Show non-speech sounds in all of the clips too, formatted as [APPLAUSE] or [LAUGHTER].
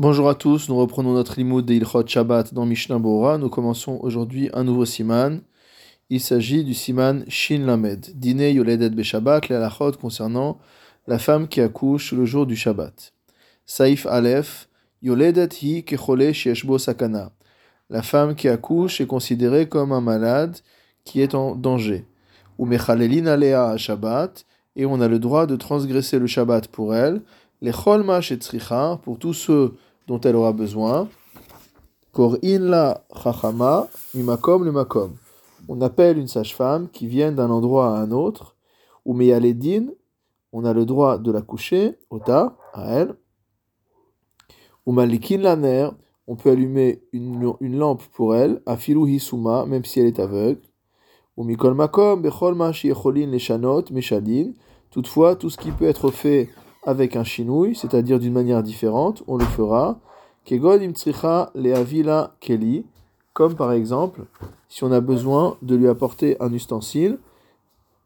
Bonjour à tous, nous reprenons notre limoud de Ilchot Shabbat dans Mishnah Bora. Nous commençons aujourd'hui un nouveau siman. Il s'agit du siman Shin Lamed, dîner Yoledet Beshabbat, les halachot concernant la femme qui accouche le jour du Shabbat. Saif Aleph, Yoledet hi kechole shieshbo sakana. La femme qui accouche est considérée comme un malade qui est en danger. Ou mechalelin alea Shabbat, et on a le droit de transgresser le Shabbat pour elle. Les cholma pour tous ceux dont elle aura besoin. Kor'in la chachama mimakom le makom. On appelle une sage-femme qui vient d'un endroit à un autre. Ou meyaledin, on a le droit de la coucher, ota, à elle. Ou malikin la ner, on peut allumer une, lampe pour elle, afilu hisuma, même si elle est aveugle. Ou mikol makom bechol ma les shanot meshadin. Toutefois, tout ce qui peut être fait avec un chinouille, c'est-à-dire d'une manière différente, on le fera. Kegod imtsricha leavila keli, comme par exemple, si on a besoin de lui apporter un ustensile,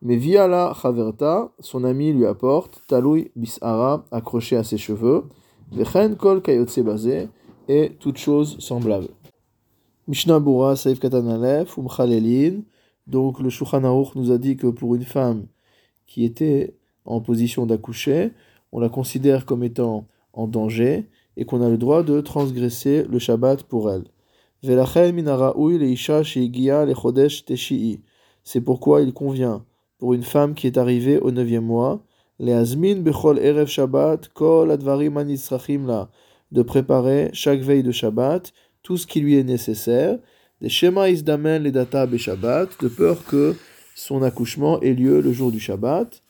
mais via la chaverta, son ami lui apporte taloui bisara accroché à ses cheveux, vechen kol kayotse basé, et toute chose semblable. Mishnah Bura Saif Katanalef, Umchalelin. Donc le Shulchan nous a dit que pour une femme qui était en position d'accoucher, on la considère comme étant en danger et qu'on a le droit de transgresser le Shabbat pour elle. C'est pourquoi il convient pour une femme qui est arrivée au neuvième mois, de préparer chaque veille de Shabbat tout ce qui lui est nécessaire, des schémas isdamen les data Shabbat, de peur que son accouchement ait lieu le jour du Shabbat.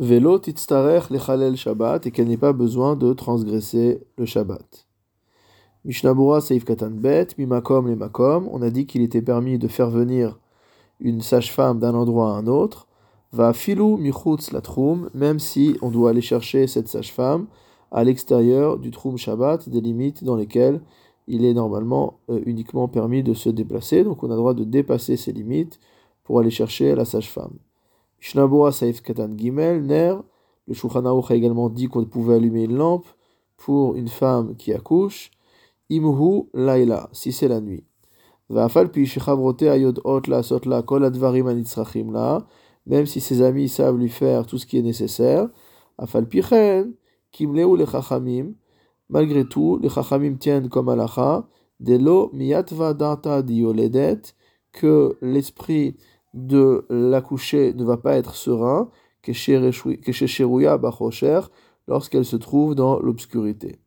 Velo titztarech lechalel Shabbat et qu'elle n'ait pas besoin de transgresser le Shabbat. Mishnabura Seif Katan Bet, Mimakom les Makom, on a dit qu'il était permis de faire venir une sage-femme d'un endroit à un autre. Va filou michutz la troum, même si on doit aller chercher cette sage-femme à l'extérieur du troum Shabbat, des limites dans lesquelles il est normalement euh, uniquement permis de se déplacer. Donc on a le droit de dépasser ces limites pour aller chercher la sage-femme. Shnabura Saif Gimel, Ner. Le Shulchan a également dit qu'on pouvait allumer une lampe pour une femme qui accouche. Imhu Laila, si c'est la nuit. Même si ses amis savent lui faire tout ce qui est nécessaire. Malgré tout, les chachamim tiennent comme alacha. Delo miyatva data dioledet. Que l'esprit de l'accoucher ne va pas être serein lorsqu'elle se trouve dans l'obscurité.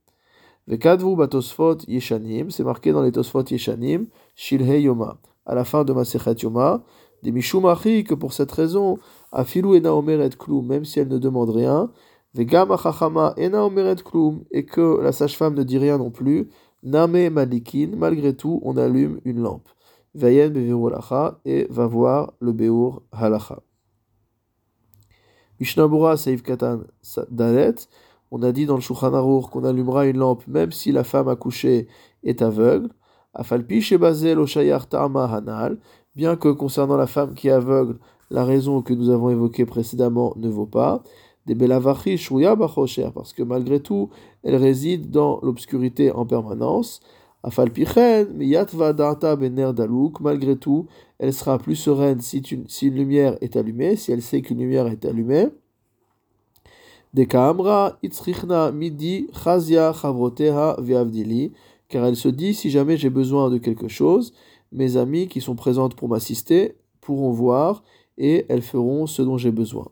Vekadvu batosfot yeshanim, c'est marqué dans les tosfot yeshanim, shilhe yoma, à la fin de Masechet Yoma, des mishumachi que pour cette raison, afilu ena omeret klum, même si elle ne demande rien, vegam achachama ena omeret klum, et que la sage-femme ne dit rien non plus, name malikin, malgré tout, on allume une lampe et va voir le Beur Halacha. Mishnabura Saif Katan Dalet, on a dit dans le Shulchan qu'on allumera une lampe même si la femme accouchée est aveugle. Afalpi Shebazel Oshayar Ta'ama Hanal, bien que concernant la femme qui est aveugle, la raison que nous avons évoquée précédemment ne vaut pas. Des Belavachi Shouya parce que malgré tout, elle réside dans l'obscurité en permanence. Malgré tout, elle sera plus sereine si, si, une lumière est allumée, si elle sait qu'une lumière est allumée. midi car elle se dit si jamais j'ai besoin de quelque chose, mes amis qui sont présentes pour m'assister pourront voir et elles feront ce dont j'ai besoin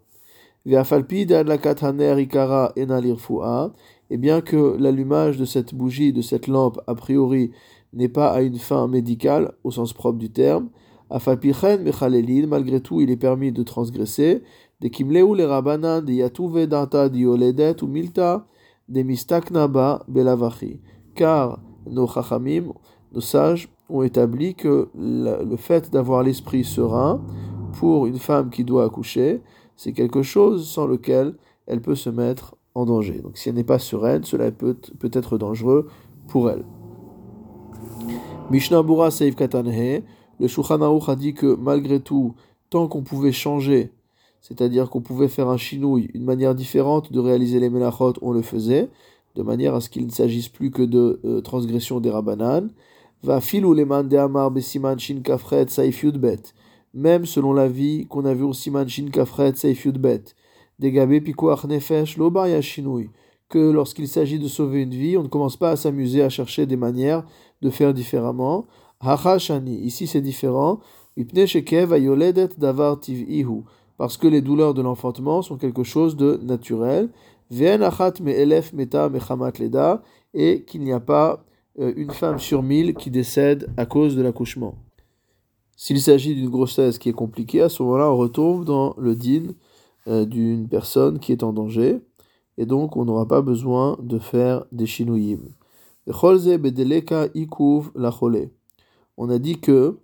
et bien que l'allumage de cette bougie, de cette lampe, a priori, n'est pas à une fin médicale, au sens propre du terme, malgré tout, il est permis de transgresser, de kimleu le rabanan, de yatuve data ou milta, de mistaknaba belavachi. Car nos chachamim, nos sages, ont établi que le fait d'avoir l'esprit serein pour une femme qui doit accoucher, c'est quelque chose sans lequel elle peut se mettre en danger. Donc si elle n'est pas sereine, cela peut, peut être dangereux pour elle. Mishnah Bura Seif Katanhe, le Shulchan a dit que malgré tout, tant qu'on pouvait changer, c'est-à-dire qu'on pouvait faire un chinouille, une manière différente de réaliser les melachot, on le faisait. de manière à ce qu'il ne s'agisse plus que de euh, transgression des rabanan. Va filou les de amar besiman shin kafret saif bet. Même selon la vie qu'on a vu au siman shin kafret saif bet. Nefesh. Que lorsqu'il s'agit de sauver une vie, on ne commence pas à s'amuser à chercher des manières de faire différemment. Hachashani, ici c'est différent. davar tiv'ihu. Parce que les douleurs de l'enfantement sont quelque chose de naturel et qu'il n'y a pas euh, une femme sur mille qui décède à cause de l'accouchement. S'il s'agit d'une grossesse qui est compliquée, à ce moment-là, on retombe dans le din d'une personne qui est en danger, et donc on n'aura pas besoin de faire des chinouyim. On a dit que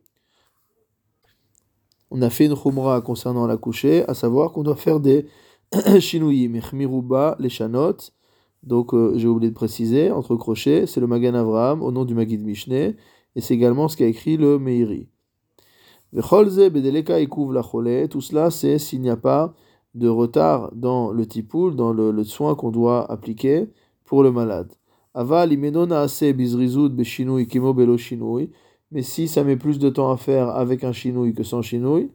on a fait une chumra concernant l'accoucher, à savoir qu'on doit faire des [COUGHS] Shinuyim, les. Donc euh, j'ai oublié de préciser, entre crochets, c'est le Magan Avraham au nom du Magid Mishneh, et c'est également ce qu'a écrit le Meiri. Tout cela c'est s'il n'y a pas de retard dans le tipoul, dans le, soin qu'on doit appliquer pour le malade. Aval mais si ça met plus de temps à faire avec un shinui que sans shinui,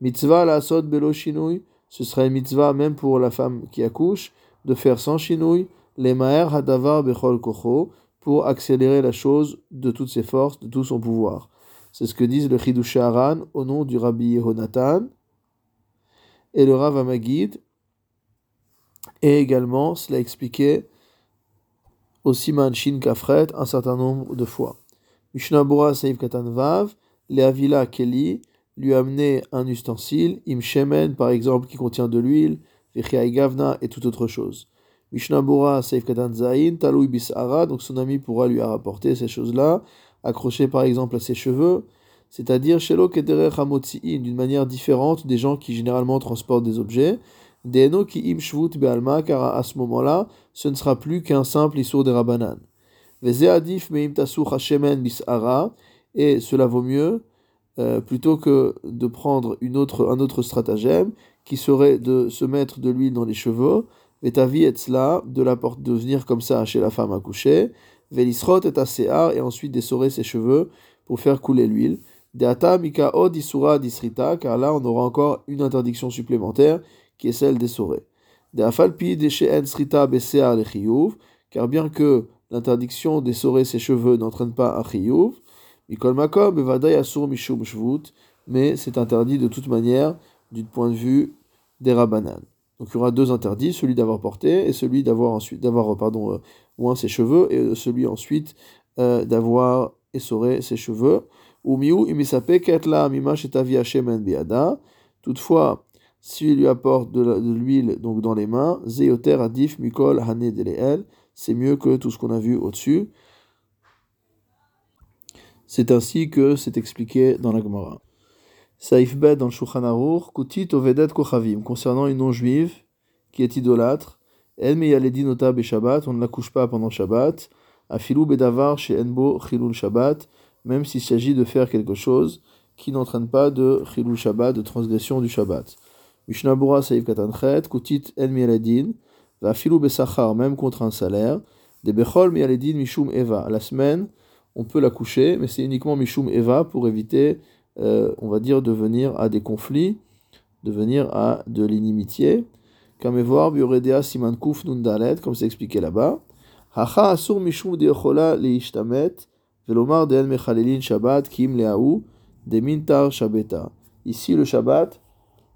mitzvah la sot belo shinui, ce serait mitzvah même pour la femme qui accouche de faire sans chinouille les maher hadavar bechol kocho pour accélérer la chose de toutes ses forces, de tout son pouvoir. C'est ce que disent le Chidush Haran au nom du Rabbi Yehonatan et le Rav Amagid. Et également, cela expliqué au Siman Shin Kafret un certain nombre de fois. Mishnah Bura Saïf Katan Vav, Leavila Keli, lui amener un ustensile, im shemen par exemple qui contient de l'huile, vichiai gavna et toute autre chose. Mishnah Bora Seif Katan Zain, Taloui Bisara, donc son ami pourra lui rapporter ces choses-là, accrochées par exemple à ses cheveux, c'est-à-dire Shelo Kederer Hamotzi'in, d'une manière différente des gens qui généralement transportent des objets, Deno ki im be'alma, car à ce moment-là, ce ne sera plus qu'un simple issour de rabanan. Veze adif meim tasur hashemen bisara, et cela vaut mieux euh, plutôt que de prendre une autre, un autre stratagème qui serait de se mettre de l'huile dans les cheveux, et ta vie est là, de la porte de venir comme ça chez la femme accouchée, velisrot et asear, et ensuite d'essorer ses cheveux pour faire couler l'huile. Mika od isura disrita, car là on aura encore une interdiction supplémentaire qui est celle d'essorer. Deafalpi en srita besear le car bien que l'interdiction d'essorer ses cheveux n'entraîne pas un chiyuv, mais c'est interdit de toute manière du point de vue des rabanan. Donc il y aura deux interdits, celui d'avoir porté et celui d'avoir ensuite d'avoir pardon euh, oint ses cheveux et celui ensuite euh, d'avoir essoré ses cheveux. Toutefois, s'il lui apporte de l'huile donc dans les mains, adif mikol c'est mieux que tout ce qu'on a vu au-dessus. C'est ainsi que c'est expliqué dans la Gemara. Saif Bet dans le Shulchan Aruch, Kutit Ovedet Kochavim, concernant une non-juive qui est idolâtre, El Meyaledi Nota Shabbat, on ne la couche pas pendant Shabbat, Afilou Bedavar chez Enbo Chilul Shabbat, même s'il s'agit de faire quelque chose qui n'entraîne pas de Chilul Shabbat, de transgression du Shabbat. Mishnabura Saif Katanchet, Kutit El Meyaledin, Afilou Besachar, même contre un salaire, De Bechol Meyaledin Mishum Eva, la semaine, on peut la coucher, mais c'est uniquement Mishum Eva pour éviter, euh, on va dire, de venir à des conflits, de venir à de l'inimitié. Kamevoir Bioredea Siman Kuf Nundalet, comme c'est expliqué là-bas. Hacha Asur Mishum Deochola Leishtamet, Deen Mechalelin Shabbat Kim Leaou, Demintar Shabbeta. Ici, le Shabbat,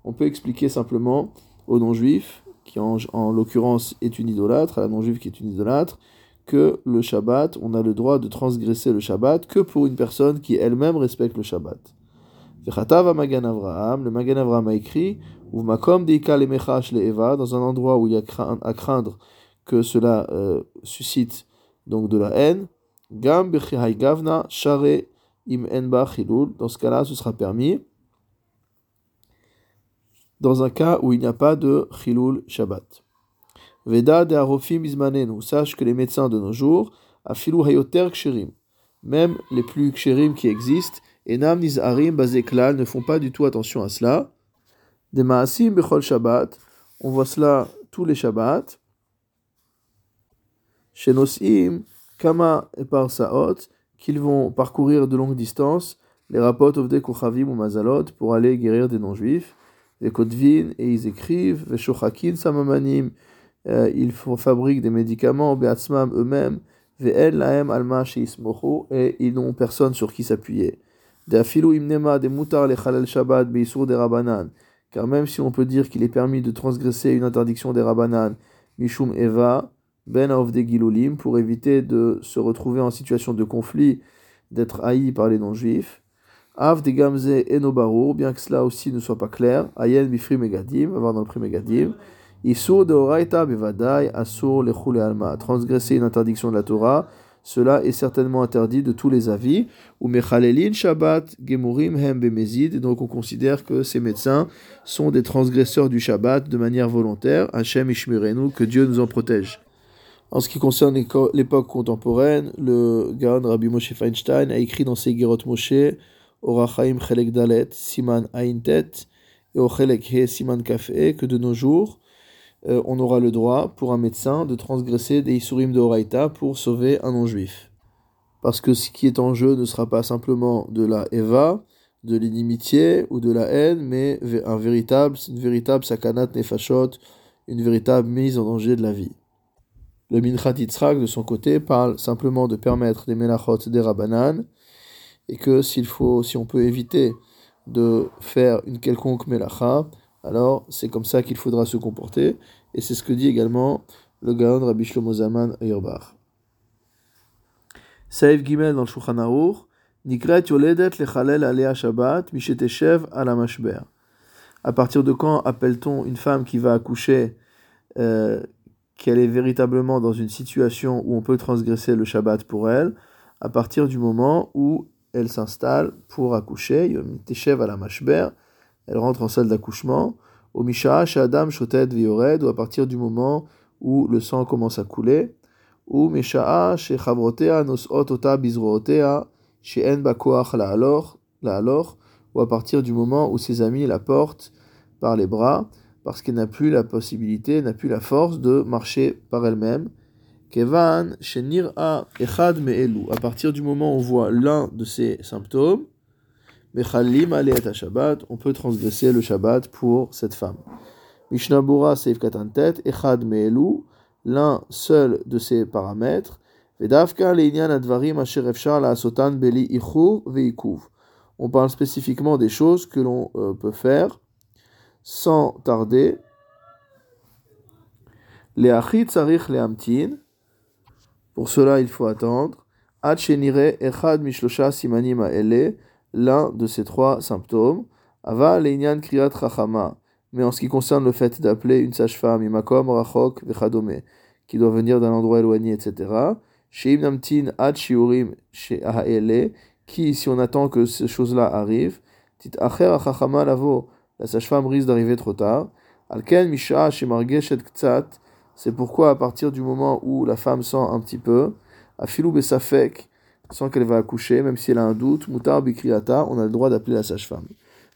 on peut expliquer simplement aux non-juifs, qui en, en l'occurrence est une idolâtre, à la non-juive qui est une idolâtre, que le Shabbat, on a le droit de transgresser le Shabbat que pour une personne qui elle-même respecte le Shabbat. Magan Avraham, le Magan Avraham a écrit, dans un endroit où il y a à craindre que cela euh, suscite donc de la haine, Gam Gavna Share Im Enba dans ce cas-là, ce sera permis, dans un cas où il n'y a pas de Chilul Shabbat. Veda de Arofim Ismanenu, sache que les médecins de nos jours, afilu hayoter ksherim, même les plus ksherim qui existent, enam nizarim bazeklal, ne font pas du tout attention à cela. Des maasim bechol shabbat, on voit cela tous les shabbats. chez Kama et par Saot, qu'ils vont parcourir de longues distances les rapports Ovde Kochavim ou Mazalot pour aller guérir des non-juifs. Les Kotvin, et ils écrivent, les Shochakin Samamanim, euh, ils fabriquent des médicaments, Beatzmam eux-mêmes, Laem Alma et ils n'ont personne sur qui s'appuyer. De Afilu Imnema, des Mutar, les Chalel Shabbat, des Rabanan, car même si on peut dire qu'il est permis de transgresser une interdiction des Rabanan, Mishum Eva, Ben Ovde Gilulim, pour éviter de se retrouver en situation de conflit, d'être haï par les non-juifs. Av de Gamze Enobaru, bien que cela aussi ne soit pas clair, Ayen Bifri Megadim, va voir dans le prix Megadim, de Oraita Bevadai, Asur Lechule Alma, transgresser une interdiction de la Torah, cela est certainement interdit de tous les avis. Ou Shabbat Gemurim Hem Bemezid, donc on considère que ces médecins sont des transgresseurs du Shabbat de manière volontaire. Hashem Ishmirenu, que Dieu nous en protège. En ce qui concerne l'époque contemporaine, le Gaon Rabbi Moshe Feinstein a écrit dans ses Gerot Moshe Orachaim Chelek Dalet, Siman Aintet, et Ochelek He Siman Kafe, que de nos jours, euh, on aura le droit pour un médecin de transgresser des Isurim de Horaïta pour sauver un non-juif. Parce que ce qui est en jeu ne sera pas simplement de la Eva, de l'inimitié ou de la haine, mais un véritable, une véritable sakanat nefashot, une véritable mise en danger de la vie. Le Minchat Yitzhak, de son côté, parle simplement de permettre des melachot des rabanan, et que s'il faut, si on peut éviter de faire une quelconque melacha, alors c'est comme ça qu'il faudra se comporter, et c'est ce que dit également le Gaon Rabbi Shlomo Zaman Yerbach. Saïf Gimel dans le Shulchan Aruch, Nikret yoledet lechalel alea Shabbat misheteshev ala mashber. À partir de quand appelle-t-on une femme qui va accoucher euh, qu'elle est véritablement dans une situation où on peut transgresser le Shabbat pour elle À partir du moment où elle s'installe pour accoucher, teshev à la mashber, elle rentre en salle d'accouchement, au misha, chez Adam, shotet viored, ou à partir du moment où le sang commence à couler, ou misha, chez chavrotea, nosot ota bizrootea, chez en bakoach la alors, ou à partir du moment où ses amis la portent par les bras, parce qu'elle n'a plus la possibilité, n'a plus la force de marcher par elle-même, Kevan, Shenira, Echad Me'elu. À partir du moment où on voit l'un de ces symptômes, Mechalim Aleat Shabbat, on peut transgresser le Shabbat pour cette femme. Mishnabura Seif Katantet, Echad Me'elu, l'un seul de ces paramètres. Vedavka Leinyan Advarim Asher La Sotan Beli Ichur Veikuv. On parle spécifiquement des choses que l'on euh, peut faire sans tarder. Leachit Sarich Leamtin. Pour cela, il faut attendre. echad mishlosha simanim l'un de ces trois symptômes. Ava leinyan kriyat chachama. Mais en ce qui concerne le fait d'appeler une sage-femme, imakom rachok vechadome, qui doit venir d'un endroit éloigné, etc. Sheim namtin ad shiurim qui, si on attend que ces choses-là arrivent, tit acher chachama lavo, la sage-femme risque d'arriver trop tard. Alken misha shemargeshet ktsat, c'est pourquoi à partir du moment où la femme sent un petit peu, à filou besafek, sans qu'elle va accoucher, même si elle a un doute, mutar bikriata, on a le droit d'appeler la sage-femme.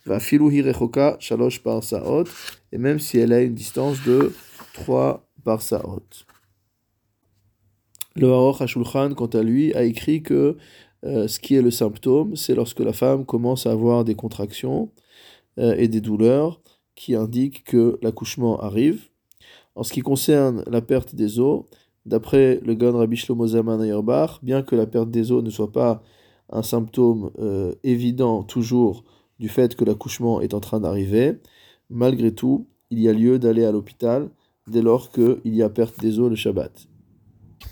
Hirechoka shalosh par et même si elle a une distance de 3 par saot. Le Haroch HaShulchan, quant à lui, a écrit que euh, ce qui est le symptôme, c'est lorsque la femme commence à avoir des contractions et des douleurs qui indiquent que l'accouchement arrive. En ce qui concerne la perte des os, d'après le Gan Rabbi Shlomo Zaman bien que la perte des os ne soit pas un symptôme euh, évident toujours du fait que l'accouchement est en train d'arriver, malgré tout, il y a lieu d'aller à l'hôpital dès lors qu'il y a perte des os le Shabbat.